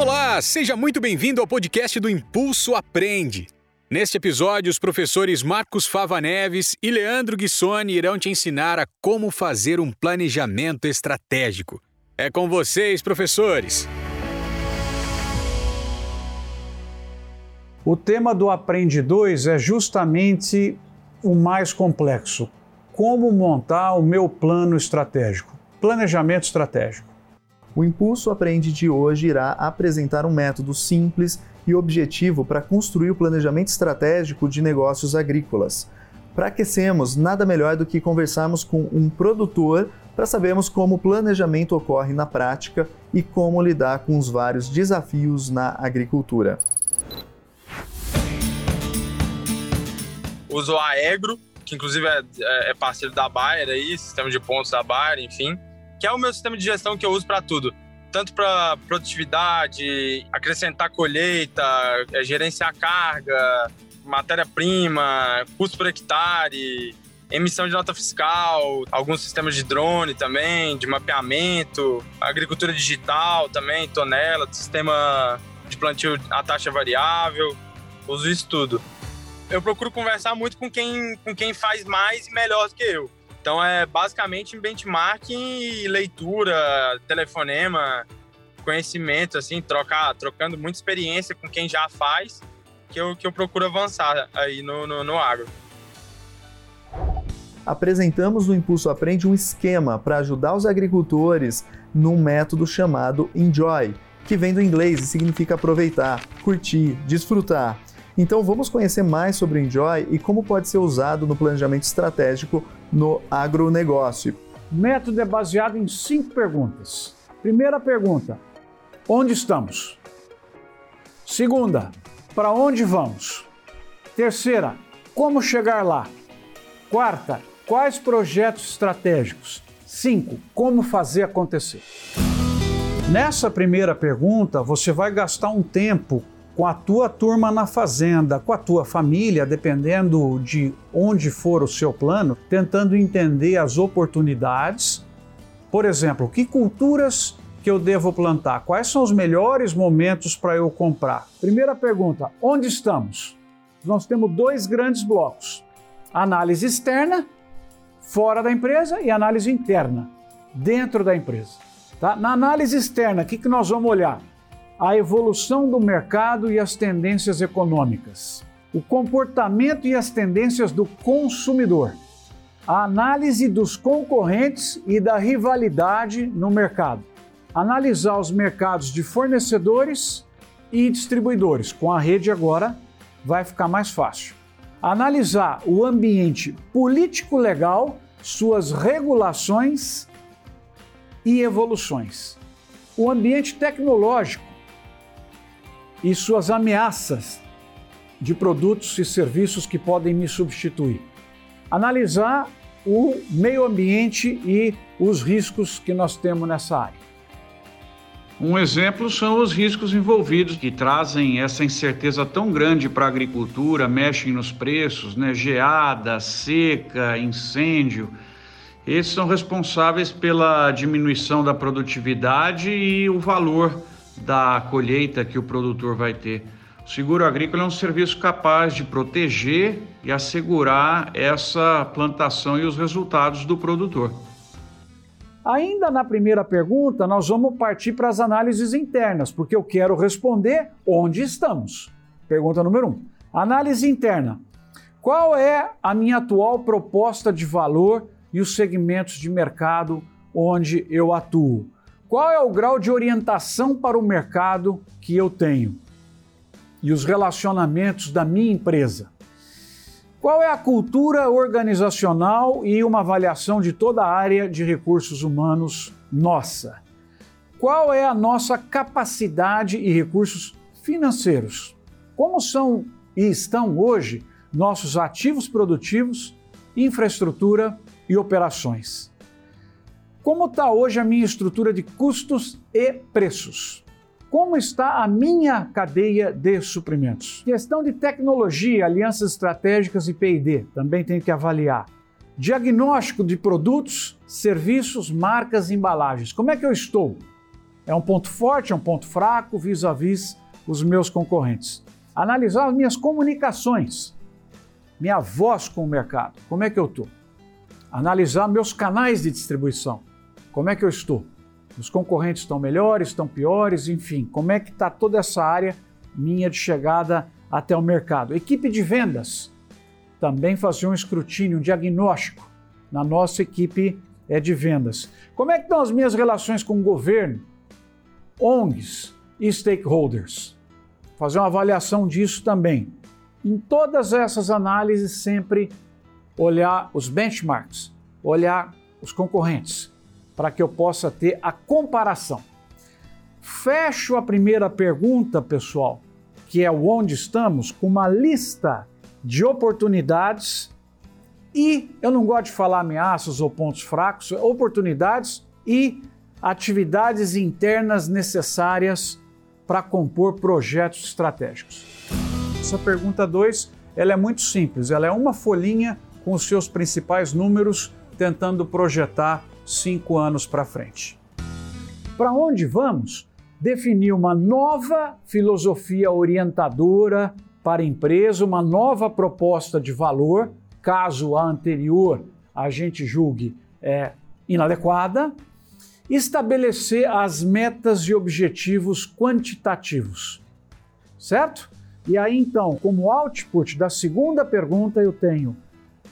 Olá, seja muito bem-vindo ao podcast do Impulso Aprende. Neste episódio, os professores Marcos Fava Neves e Leandro Guissoni irão te ensinar a como fazer um planejamento estratégico. É com vocês, professores! O tema do Aprende 2 é justamente o mais complexo. Como montar o meu plano estratégico? Planejamento estratégico. O Impulso Aprende de hoje irá apresentar um método simples e objetivo para construir o planejamento estratégico de negócios agrícolas. Para aquecermos, nada melhor do que conversarmos com um produtor para sabermos como o planejamento ocorre na prática e como lidar com os vários desafios na agricultura. Uso a Aegro, que inclusive é, é, é parceiro da Bayer aí, sistema de pontos da Bayer, enfim que é o meu sistema de gestão que eu uso para tudo. Tanto para produtividade, acrescentar colheita, é, gerenciar carga, matéria-prima, custo por hectare, emissão de nota fiscal, alguns sistemas de drone também, de mapeamento, agricultura digital também, tonela, sistema de plantio a taxa variável, uso isso tudo. Eu procuro conversar muito com quem, com quem faz mais e melhor do que eu. Então é basicamente benchmarking, leitura, telefonema, conhecimento, assim, trocar, trocando muita experiência com quem já faz, que eu, que eu procuro avançar aí no, no, no agro. Apresentamos no Impulso Aprende um esquema para ajudar os agricultores num método chamado Enjoy, que vem do inglês e significa aproveitar, curtir, desfrutar. Então vamos conhecer mais sobre o Enjoy e como pode ser usado no planejamento estratégico no agronegócio. O método é baseado em cinco perguntas. Primeira pergunta: onde estamos? Segunda: para onde vamos? Terceira: como chegar lá? Quarta: quais projetos estratégicos? Cinco: como fazer acontecer? Nessa primeira pergunta, você vai gastar um tempo com a tua turma na fazenda, com a tua família, dependendo de onde for o seu plano, tentando entender as oportunidades. Por exemplo, que culturas que eu devo plantar? Quais são os melhores momentos para eu comprar? Primeira pergunta: onde estamos? Nós temos dois grandes blocos: análise externa, fora da empresa, e análise interna, dentro da empresa. Tá? Na análise externa, o que, que nós vamos olhar? A evolução do mercado e as tendências econômicas, o comportamento e as tendências do consumidor, a análise dos concorrentes e da rivalidade no mercado, analisar os mercados de fornecedores e distribuidores. Com a rede agora vai ficar mais fácil. Analisar o ambiente político-legal, suas regulações e evoluções. O ambiente tecnológico, e suas ameaças de produtos e serviços que podem me substituir. Analisar o meio ambiente e os riscos que nós temos nessa área. Um exemplo são os riscos envolvidos que trazem essa incerteza tão grande para a agricultura, mexem nos preços, né? geada, seca, incêndio. Esses são responsáveis pela diminuição da produtividade e o valor da colheita que o produtor vai ter. O seguro agrícola é um serviço capaz de proteger e assegurar essa plantação e os resultados do produtor. Ainda na primeira pergunta, nós vamos partir para as análises internas, porque eu quero responder onde estamos. Pergunta número um. Análise interna. Qual é a minha atual proposta de valor e os segmentos de mercado onde eu atuo? Qual é o grau de orientação para o mercado que eu tenho? E os relacionamentos da minha empresa? Qual é a cultura organizacional e uma avaliação de toda a área de recursos humanos nossa? Qual é a nossa capacidade e recursos financeiros? Como são e estão hoje nossos ativos produtivos, infraestrutura e operações? Como está hoje a minha estrutura de custos e preços? Como está a minha cadeia de suprimentos? Questão de tecnologia, alianças estratégicas e PD, também tem que avaliar. Diagnóstico de produtos, serviços, marcas e embalagens. Como é que eu estou? É um ponto forte, é um ponto fraco vis-à-vis os meus concorrentes. Analisar as minhas comunicações, minha voz com o mercado, como é que eu estou? Analisar meus canais de distribuição, como é que eu estou? Os concorrentes estão melhores, estão piores, enfim, como é que está toda essa área minha de chegada até o mercado? Equipe de vendas também fazer um escrutínio, um diagnóstico na nossa equipe é de vendas. Como é que estão as minhas relações com o governo, ONGs e stakeholders? Fazer uma avaliação disso também. Em todas essas análises, sempre olhar os benchmarks, olhar os concorrentes, para que eu possa ter a comparação. Fecho a primeira pergunta, pessoal, que é onde estamos, com uma lista de oportunidades e eu não gosto de falar ameaças ou pontos fracos, oportunidades e atividades internas necessárias para compor projetos estratégicos. Essa pergunta 2, ela é muito simples, ela é uma folhinha com os seus principais números tentando projetar cinco anos para frente. Para onde vamos? Definir uma nova filosofia orientadora para a empresa, uma nova proposta de valor, caso a anterior a gente julgue é, inadequada, estabelecer as metas e objetivos quantitativos, certo? E aí então, como output da segunda pergunta, eu tenho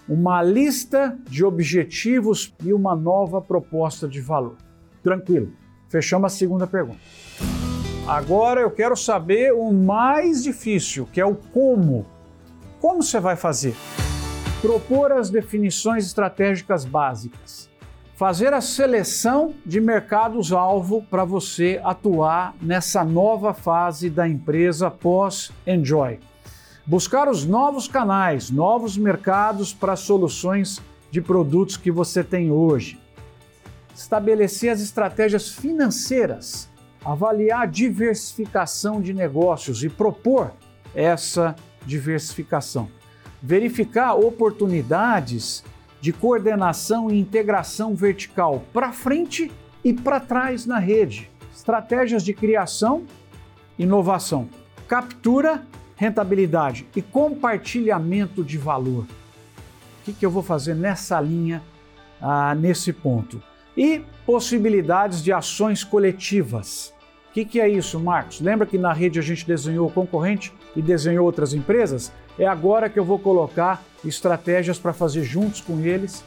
uma lista de objetivos e uma nova proposta de valor. Tranquilo. Fechamos a segunda pergunta. Agora eu quero saber o mais difícil, que é o como. Como você vai fazer? Propor as definições estratégicas básicas. Fazer a seleção de mercados-alvo para você atuar nessa nova fase da empresa pós-Enjoy. Buscar os novos canais, novos mercados para soluções de produtos que você tem hoje. Estabelecer as estratégias financeiras avaliar a diversificação de negócios e propor essa diversificação. Verificar oportunidades de coordenação e integração vertical para frente e para trás na rede. Estratégias de criação, inovação, captura, rentabilidade e compartilhamento de valor. O que, que eu vou fazer nessa linha, ah, nesse ponto? e possibilidades de ações coletivas. O que, que, é isso, Marcos? Lembra que na rede a gente desenhou o concorrente e desenhou outras empresas? É agora que eu vou colocar estratégias para fazer juntos com eles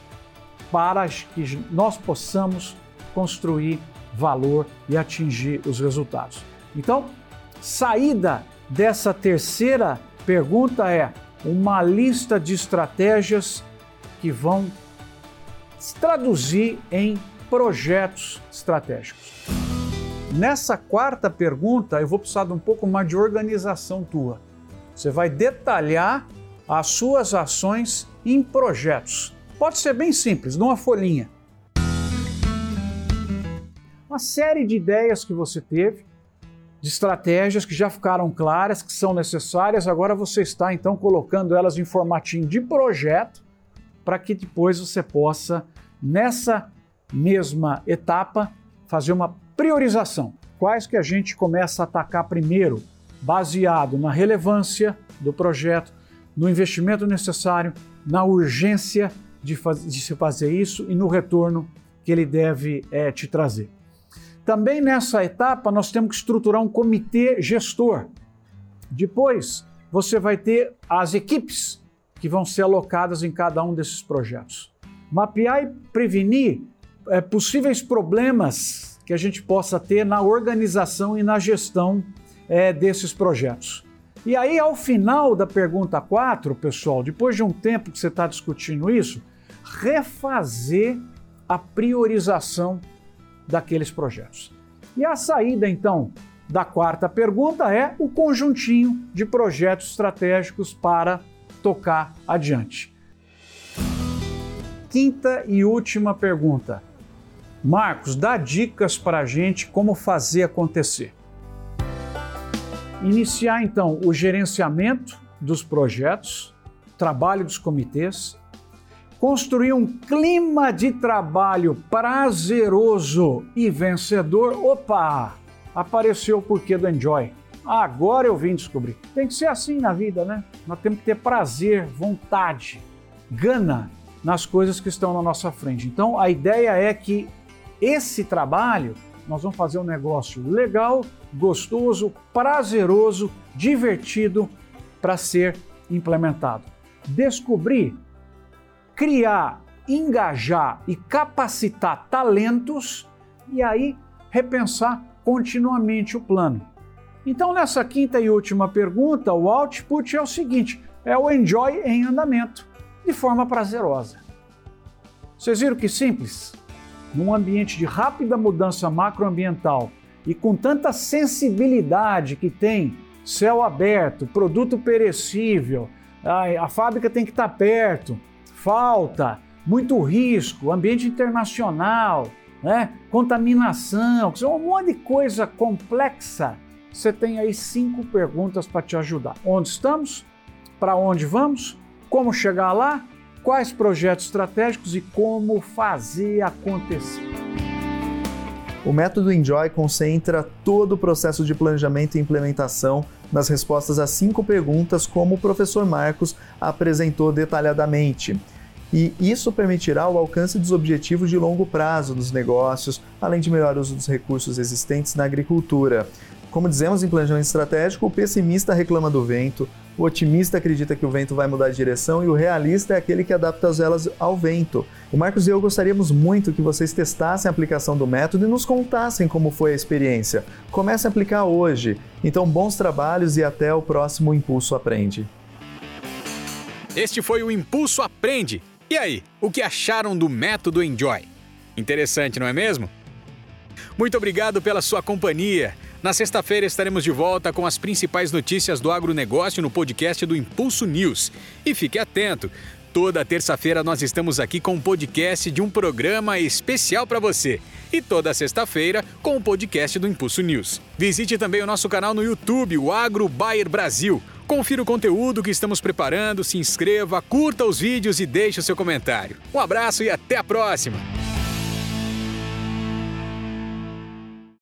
para que nós possamos construir valor e atingir os resultados. Então, saída dessa terceira pergunta é uma lista de estratégias que vão se traduzir em projetos estratégicos. Nessa quarta pergunta, eu vou precisar de um pouco mais de organização tua. Você vai detalhar as suas ações em projetos. Pode ser bem simples, numa folhinha. Uma série de ideias que você teve, de estratégias que já ficaram claras, que são necessárias, agora você está então colocando elas em formatinho de projeto para que depois você possa, nessa mesma etapa, fazer uma priorização. Quais que a gente começa a atacar primeiro, baseado na relevância do projeto, no investimento necessário, na urgência de, faz, de se fazer isso e no retorno que ele deve é, te trazer. Também nessa etapa, nós temos que estruturar um comitê gestor. Depois, você vai ter as equipes que vão ser alocadas em cada um desses projetos. Mapear e prevenir é, possíveis problemas que a gente possa ter na organização e na gestão é, desses projetos. E aí, ao final da pergunta 4, pessoal, depois de um tempo que você está discutindo isso, refazer a priorização daqueles projetos. E a saída, então, da quarta pergunta é o conjuntinho de projetos estratégicos para tocar adiante. Quinta e última pergunta Marcos, dá dicas para a gente como fazer acontecer. Iniciar então o gerenciamento dos projetos, trabalho dos comitês, construir um clima de trabalho prazeroso e vencedor. Opa! apareceu o porquê do Enjoy. Agora eu vim descobrir. Tem que ser assim na vida, né? Nós temos que ter prazer, vontade, gana nas coisas que estão na nossa frente. Então a ideia é que esse trabalho nós vamos fazer um negócio legal, gostoso, prazeroso, divertido para ser implementado. Descobrir, criar, engajar e capacitar talentos e aí repensar continuamente o plano. Então, nessa quinta e última pergunta, o output é o seguinte: é o enjoy em andamento, de forma prazerosa. Vocês viram que simples? Num ambiente de rápida mudança macroambiental e com tanta sensibilidade que tem céu aberto, produto perecível, a, a fábrica tem que estar perto, falta, muito risco, ambiente internacional, né? contaminação, um monte de coisa complexa. Você tem aí cinco perguntas para te ajudar. Onde estamos? Para onde vamos? Como chegar lá? Quais projetos estratégicos e como fazer acontecer? O método Enjoy concentra todo o processo de planejamento e implementação nas respostas a cinco perguntas, como o professor Marcos apresentou detalhadamente e isso permitirá o alcance dos objetivos de longo prazo dos negócios, além de melhor uso dos recursos existentes na agricultura. Como dizemos em planejamento estratégico, o pessimista reclama do vento, o otimista acredita que o vento vai mudar de direção e o realista é aquele que adapta as velas ao vento. O Marcos e eu gostaríamos muito que vocês testassem a aplicação do método e nos contassem como foi a experiência. Comece a aplicar hoje. Então, bons trabalhos e até o próximo Impulso Aprende. Este foi o Impulso Aprende e aí, o que acharam do método Enjoy? Interessante, não é mesmo? Muito obrigado pela sua companhia. Na sexta-feira estaremos de volta com as principais notícias do agronegócio no podcast do Impulso News. E fique atento, toda terça-feira nós estamos aqui com um podcast de um programa especial para você. E toda sexta-feira com o podcast do Impulso News. Visite também o nosso canal no YouTube, o Agro Bayer Brasil. Confira o conteúdo que estamos preparando, se inscreva, curta os vídeos e deixe o seu comentário. Um abraço e até a próxima!